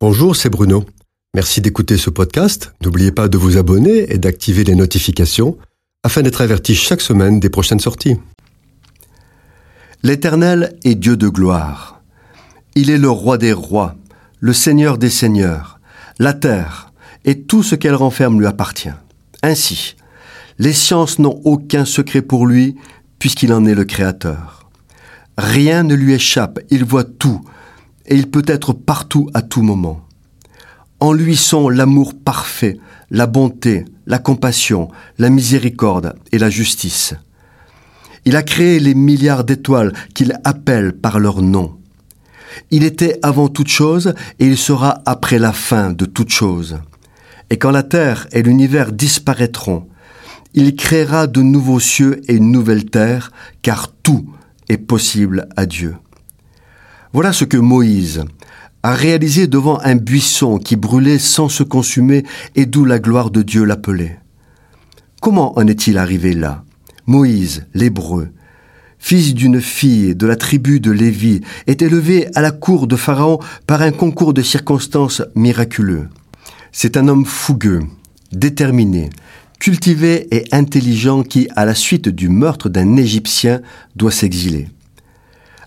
Bonjour, c'est Bruno. Merci d'écouter ce podcast. N'oubliez pas de vous abonner et d'activer les notifications afin d'être averti chaque semaine des prochaines sorties. L'Éternel est Dieu de gloire. Il est le roi des rois, le Seigneur des seigneurs. La terre et tout ce qu'elle renferme lui appartient. Ainsi, les sciences n'ont aucun secret pour lui puisqu'il en est le Créateur. Rien ne lui échappe, il voit tout et il peut être partout à tout moment. En lui sont l'amour parfait, la bonté, la compassion, la miséricorde et la justice. Il a créé les milliards d'étoiles qu'il appelle par leur nom. Il était avant toute chose et il sera après la fin de toute chose. Et quand la terre et l'univers disparaîtront, il créera de nouveaux cieux et une nouvelle terre, car tout est possible à Dieu. Voilà ce que Moïse a réalisé devant un buisson qui brûlait sans se consumer et d'où la gloire de Dieu l'appelait. Comment en est-il arrivé là? Moïse, l'Hébreu, fils d'une fille de la tribu de Lévi, est élevé à la cour de Pharaon par un concours de circonstances miraculeux. C'est un homme fougueux, déterminé, cultivé et intelligent qui, à la suite du meurtre d'un Égyptien, doit s'exiler.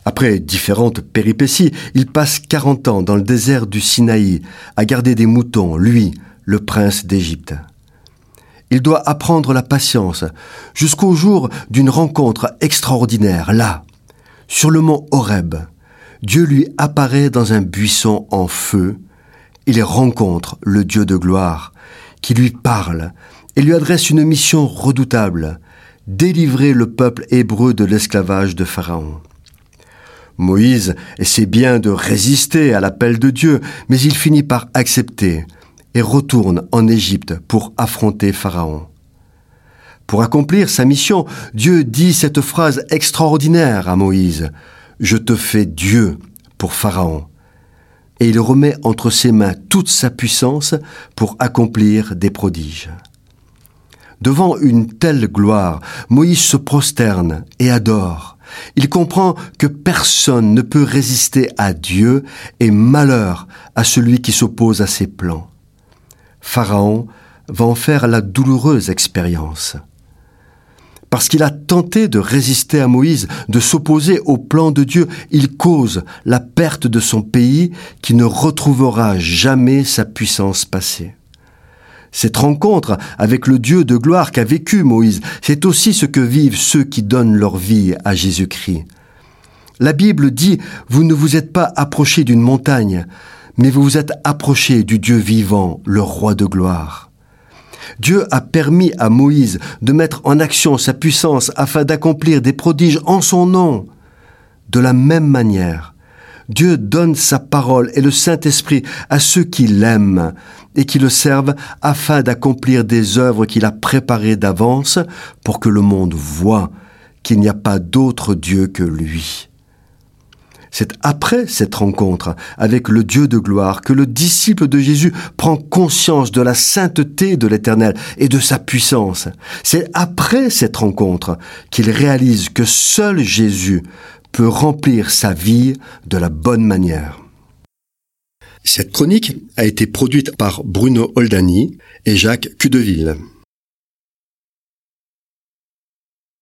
Après différentes péripéties, il passe quarante ans dans le désert du Sinaï à garder des moutons, lui, le prince d'Égypte. Il doit apprendre la patience jusqu'au jour d'une rencontre extraordinaire, là, sur le mont Horeb. Dieu lui apparaît dans un buisson en feu. Il rencontre le Dieu de gloire, qui lui parle et lui adresse une mission redoutable, délivrer le peuple hébreu de l'esclavage de Pharaon. Moïse essaie bien de résister à l'appel de Dieu, mais il finit par accepter et retourne en Égypte pour affronter Pharaon. Pour accomplir sa mission, Dieu dit cette phrase extraordinaire à Moïse. Je te fais Dieu pour Pharaon. Et il remet entre ses mains toute sa puissance pour accomplir des prodiges. Devant une telle gloire, Moïse se prosterne et adore. Il comprend que personne ne peut résister à Dieu et malheur à celui qui s'oppose à ses plans. Pharaon va en faire la douloureuse expérience. Parce qu'il a tenté de résister à Moïse, de s'opposer au plan de Dieu, il cause la perte de son pays qui ne retrouvera jamais sa puissance passée. Cette rencontre avec le Dieu de gloire qu'a vécu Moïse, c'est aussi ce que vivent ceux qui donnent leur vie à Jésus-Christ. La Bible dit, vous ne vous êtes pas approchés d'une montagne, mais vous vous êtes approchés du Dieu vivant, le roi de gloire. Dieu a permis à Moïse de mettre en action sa puissance afin d'accomplir des prodiges en son nom. De la même manière, Dieu donne sa parole et le Saint-Esprit à ceux qui l'aiment et qui le servent afin d'accomplir des œuvres qu'il a préparées d'avance pour que le monde voie qu'il n'y a pas d'autre Dieu que lui. C'est après cette rencontre avec le Dieu de gloire que le disciple de Jésus prend conscience de la sainteté de l'Éternel et de sa puissance. C'est après cette rencontre qu'il réalise que seul Jésus peut remplir sa vie de la bonne manière. Cette chronique a été produite par Bruno Oldani et Jacques Cudeville.